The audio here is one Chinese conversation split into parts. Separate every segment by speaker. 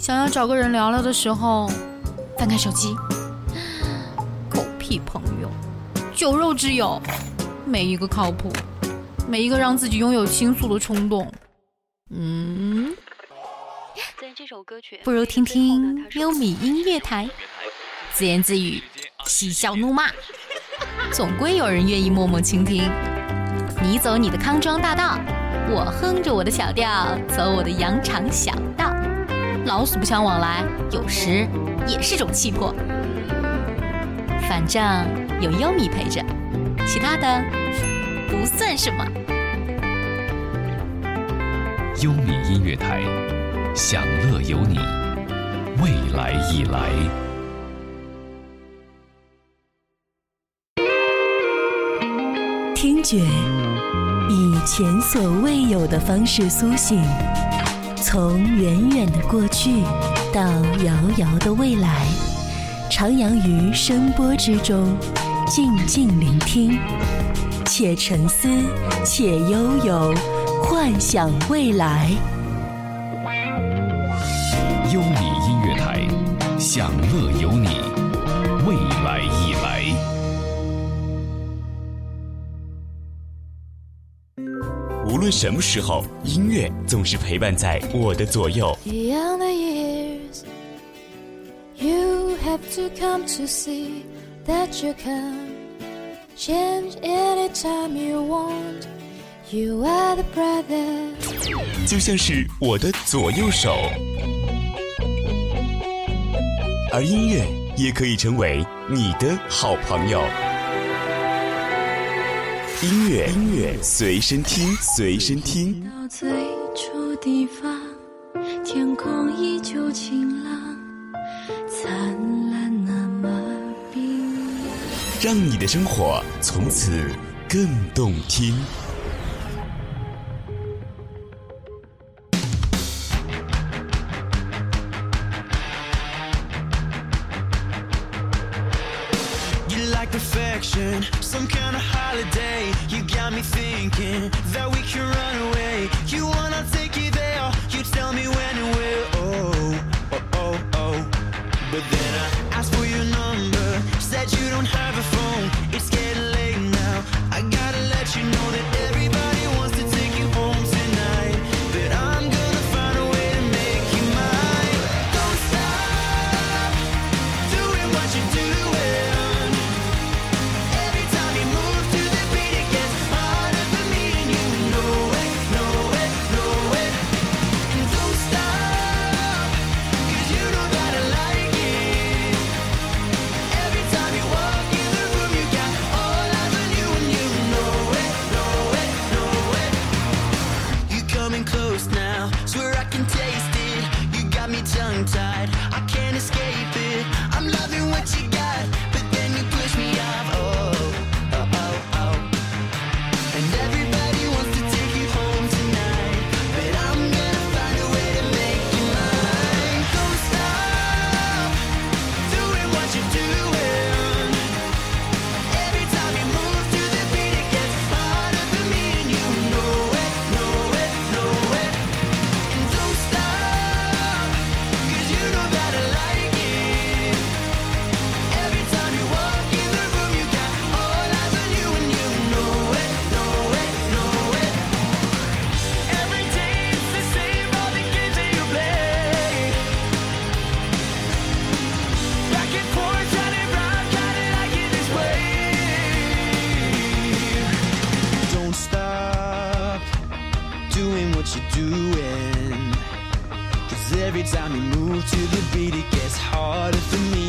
Speaker 1: 想要找个人聊聊的时候，翻开手机，狗屁朋友，酒肉之友，没一个靠谱，没一个让自己拥有倾诉的冲动。嗯，在这首歌曲，不如听听优米音乐台，自言自语，嬉笑怒骂，总归有人愿意默默倾听。你走你的康庄大道，我哼着我的小调，走我的羊肠小道。老死不相往来，有时也是种气魄。反正有优米陪着，其他的不算什么。
Speaker 2: 优米音乐台，享乐有你，未来已来。
Speaker 3: 听觉以前所未有的方式苏醒。从远远的过去到遥遥的未来，徜徉于声波之中，静静聆听，且沉思，且悠游，幻想未来。
Speaker 2: 优米音乐台，享乐有你，未来已来。
Speaker 4: 无论什么时候，音乐总是陪伴在我的左右。就像是我的左右手，而音乐也可以成为你的好朋友。音乐，音乐，随身听，随身听。到最初地方，天空依旧晴朗，灿烂那么冰让你的生活从此更动听。you're doing Cause every time you move to the beat it gets harder for me.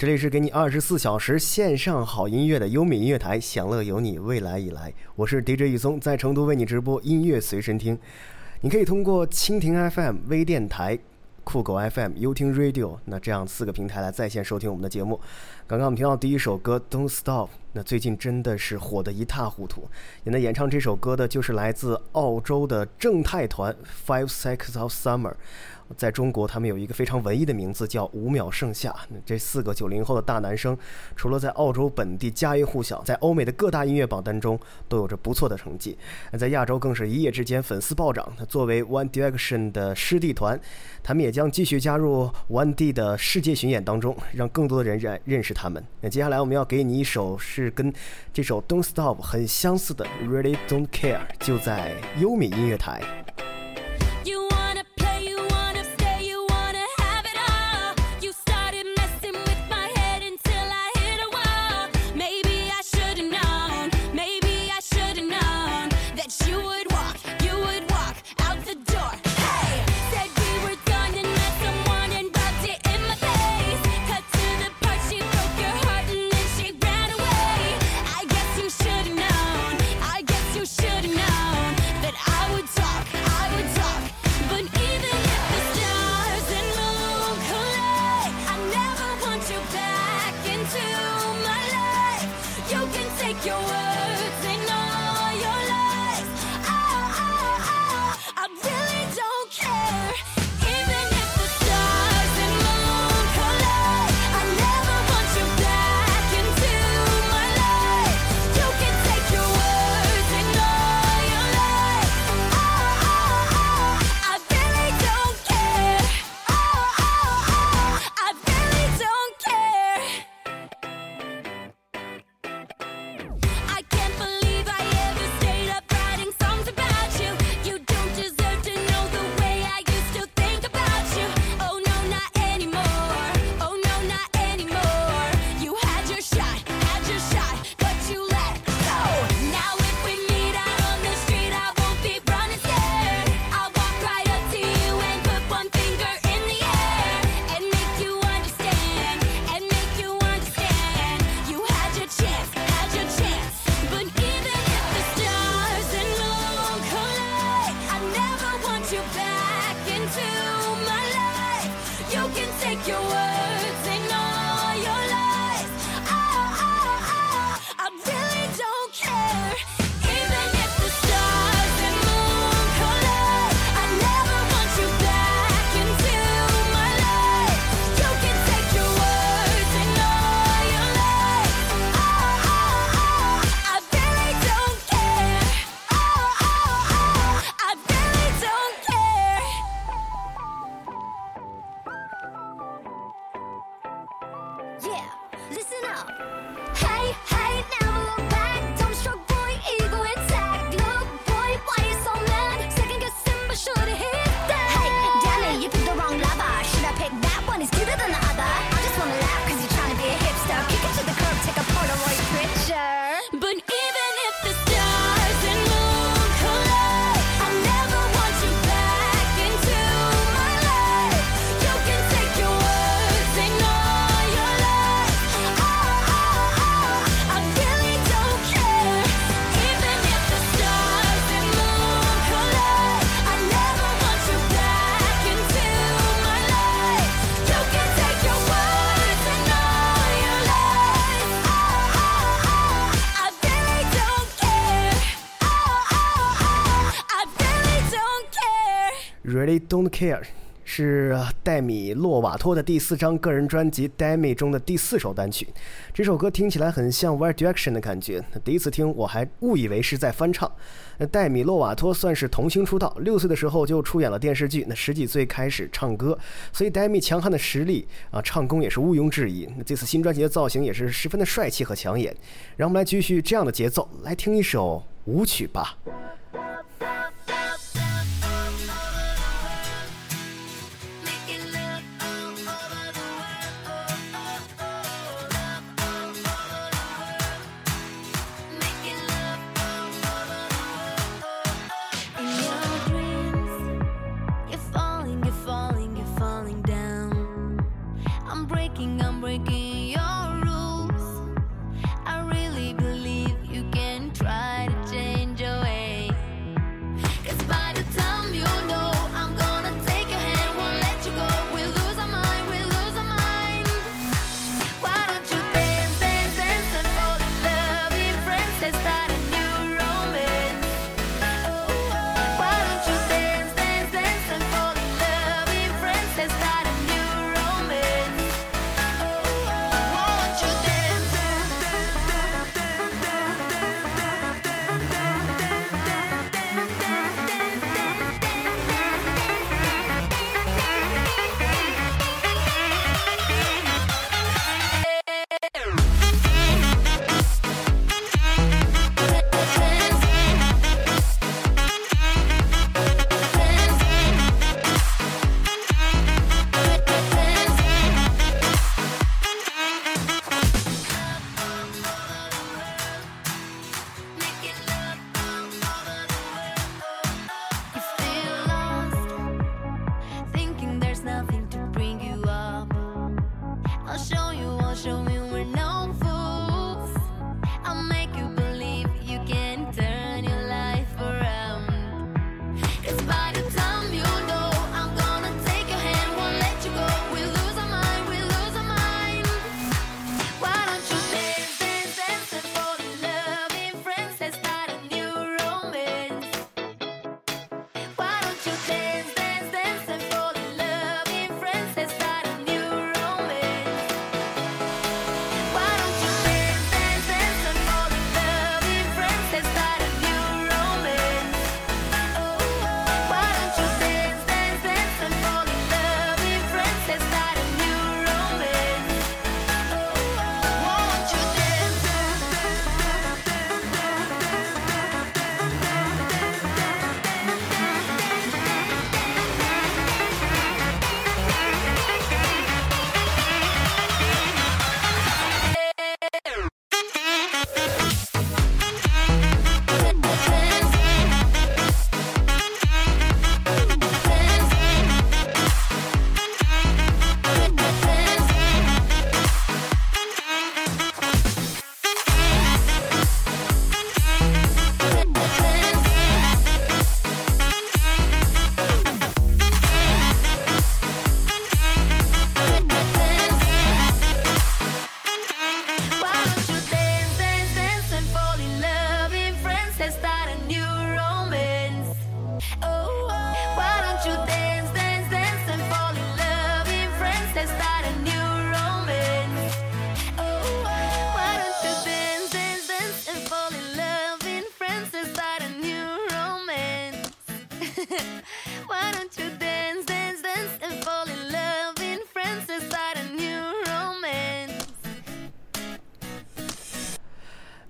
Speaker 5: 这里是给你二十四小时线上好音乐的优米音乐台，享乐有你，未来已来。我是 DJ 宇松，在成都为你直播音乐随身听。你可以通过蜻蜓 FM 微电台、酷狗 FM、优听 Radio 那这样四个平台来在线收听我们的节目。刚刚我们听到第一首歌《Don't Stop》，那最近真的是火得一塌糊涂。也能演唱这首歌的就是来自澳洲的正太团 Five Seconds of Summer。在中国，他们有一个非常文艺的名字，叫“五秒盛夏”。这四个九零后的大男生，除了在澳洲本地家喻户晓，在欧美的各大音乐榜单中都有着不错的成绩。在亚洲更是一夜之间粉丝暴涨。作为 One Direction 的师弟团，他们也将继续加入 One D 的世界巡演当中，让更多的人认认识他们。那接下来我们要给你一首是跟这首 Don't Stop 很相似的 Really Don't Care，就在优米音乐台。
Speaker 6: Really Don't Care
Speaker 5: 是戴米洛瓦托的第四张个人专辑《Demi》中的第四首单曲。这首歌听起来很像 One Direction 的感觉，第一次听我还误以为是在翻唱。那戴米洛瓦托算是童星出道，六岁的时候就出演了电视剧，那十几岁开始唱歌，所以 Demi 强悍的实力啊，唱功也是毋庸置疑。那这次新专辑的造型也是十分的帅气和抢眼。让我们来继续这样的节奏，来听一首舞曲吧。
Speaker 7: breaking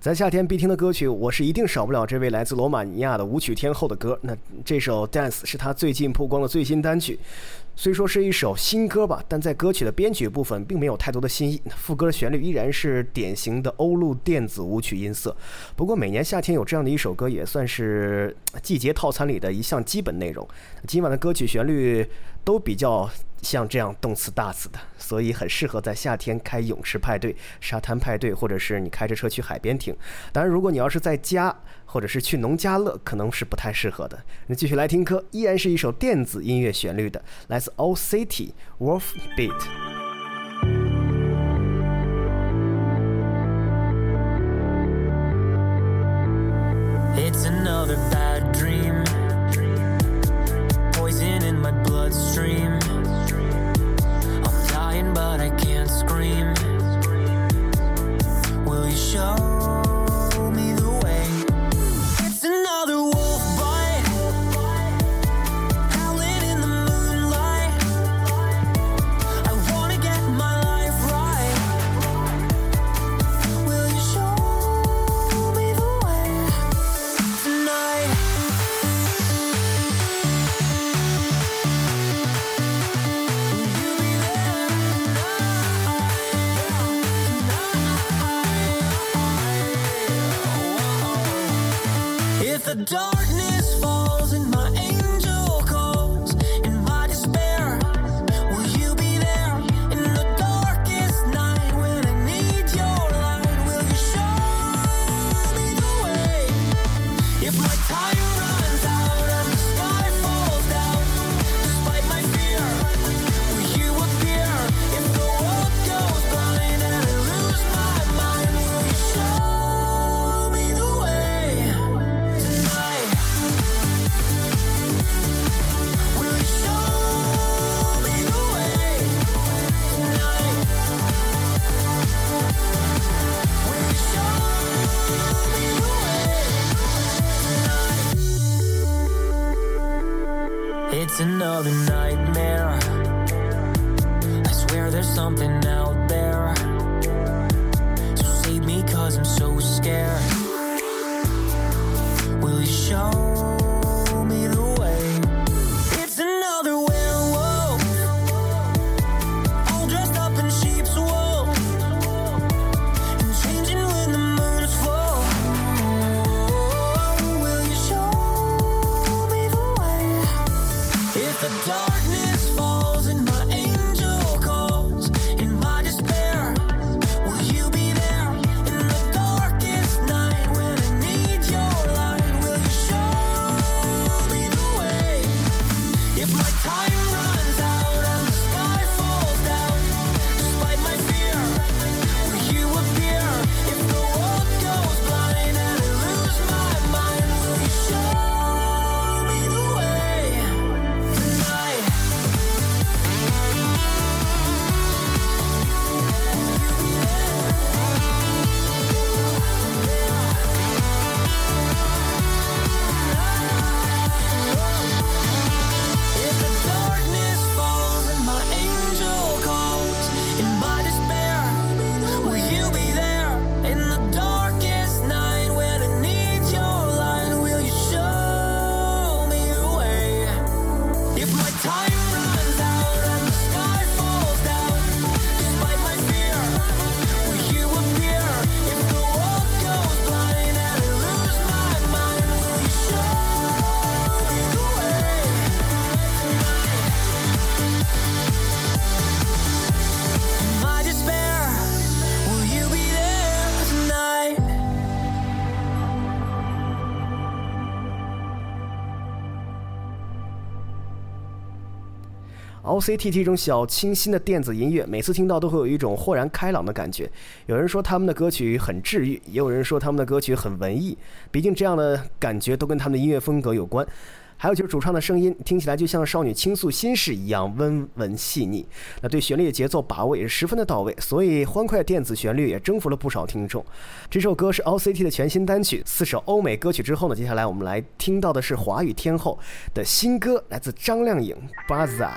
Speaker 6: 在夏天必听的歌曲，我是一定少不了这位来自罗马尼亚的舞曲天后的歌。那这首《Dance》是他最近曝光的最新单曲，虽说是一首新歌吧，但在歌曲的编曲部分并没有太多的新意。副歌的旋律依然是典型的欧陆电子舞曲音色。不过每年夏天有这样的一首歌，也算是季节套餐里的一项基本内容。今晚的歌曲旋律都比较像这样动次大次的，所以很适合在夏天开泳池派对、沙滩派对，或者是你开着车去海边听。当然，如果你要是在家或者是去农家乐，可能是不太适合的。那继续来听歌，依然是一首电子音乐旋律的，来自 O City Wolf Beat。
Speaker 8: O C T
Speaker 6: T 这种小清新的电子音乐，每次听到都会有一种豁然开朗的感觉。有人说他们的歌曲很治愈，也有人说他们的歌曲很文艺，毕竟这样的感觉都跟他们的音乐风格有关。还有就是主唱的声音听起来就像少女倾诉心事一样温文细腻，那对旋律的节奏把握也是十分的到位，所以欢快电子旋律也征服了不少听众。这首歌是 OCT 的全新单曲，四首欧美歌曲之后呢，接下来我们来听到的是华语天后的新歌，来自张靓颖《
Speaker 9: Buzzer》。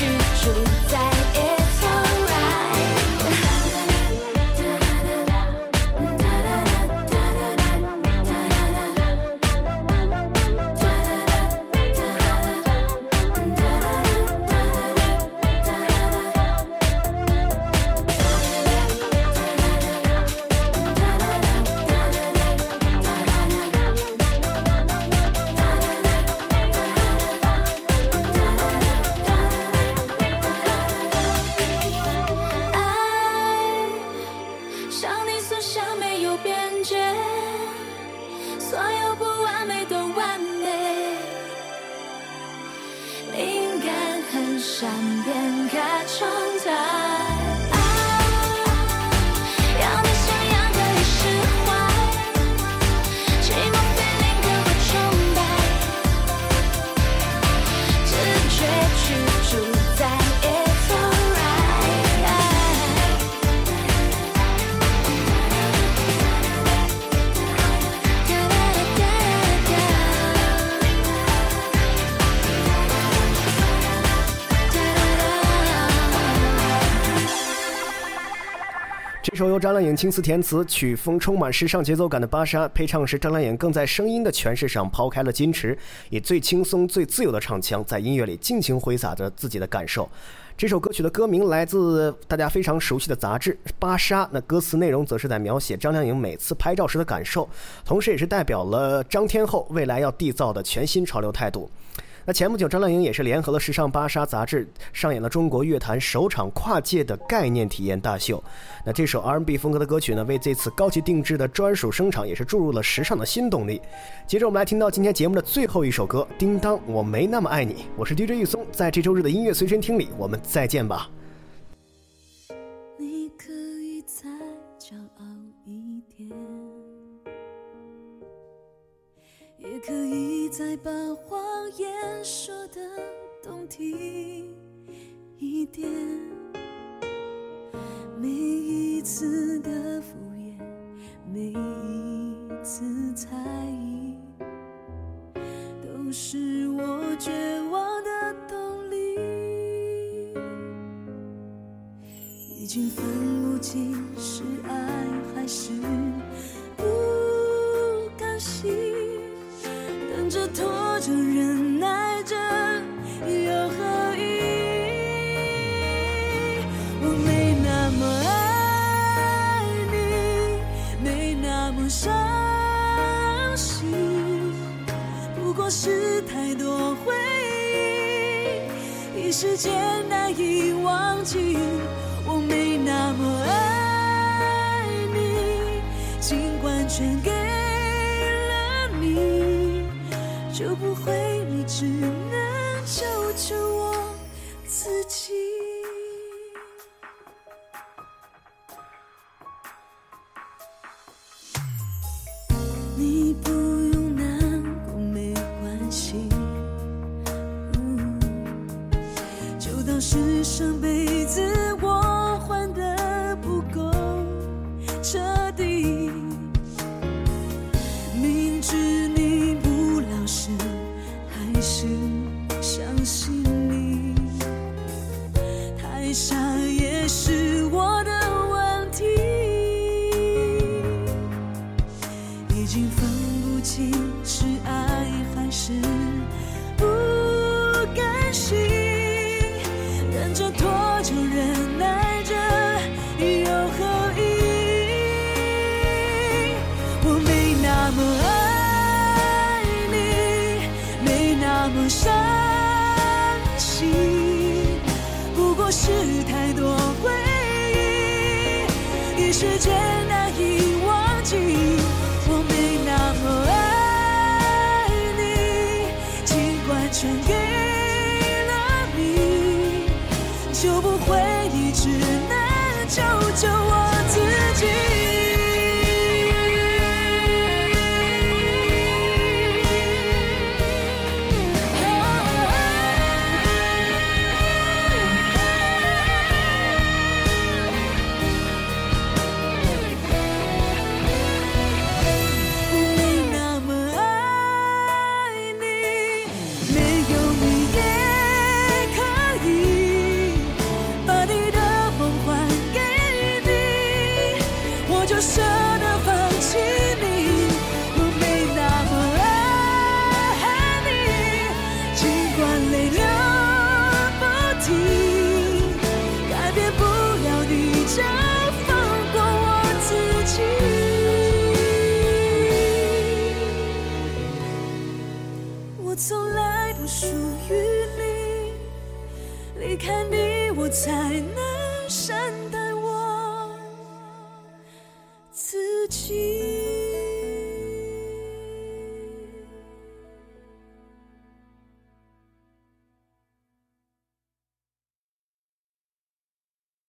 Speaker 9: 居住在
Speaker 6: 张靓颖亲自填词，曲风充满时尚节奏感的《芭莎》，配唱时张靓颖更在声音的诠释上抛开了矜持，以最轻松、最自由的唱腔，在音乐里尽情挥洒着自己的感受。这首歌曲的歌名来自大家非常熟悉的杂志《芭莎》，那歌词内容则是在描写张靓颖每次拍照时的感受，同时也是代表了张天后未来要缔造的全新潮流态度。那前不久，张靓颖也是联合了时尚芭莎杂志，上演了中国乐坛首场跨界的概念体验大秀。那这首 R&B 风格的歌曲呢，为这次高级定制的专属声场也是注入了时尚的新动力。接着我们来听到今天节目的最后一首歌《叮当，我没那么爱你》。我是 DJ 玉松，在这周日的音乐随身听里，我们再见吧。
Speaker 5: 可以再把谎言说得动听一点。每一次的敷衍，每一次猜疑，都是我绝望的动力。已经分不清是爱还是不甘心，那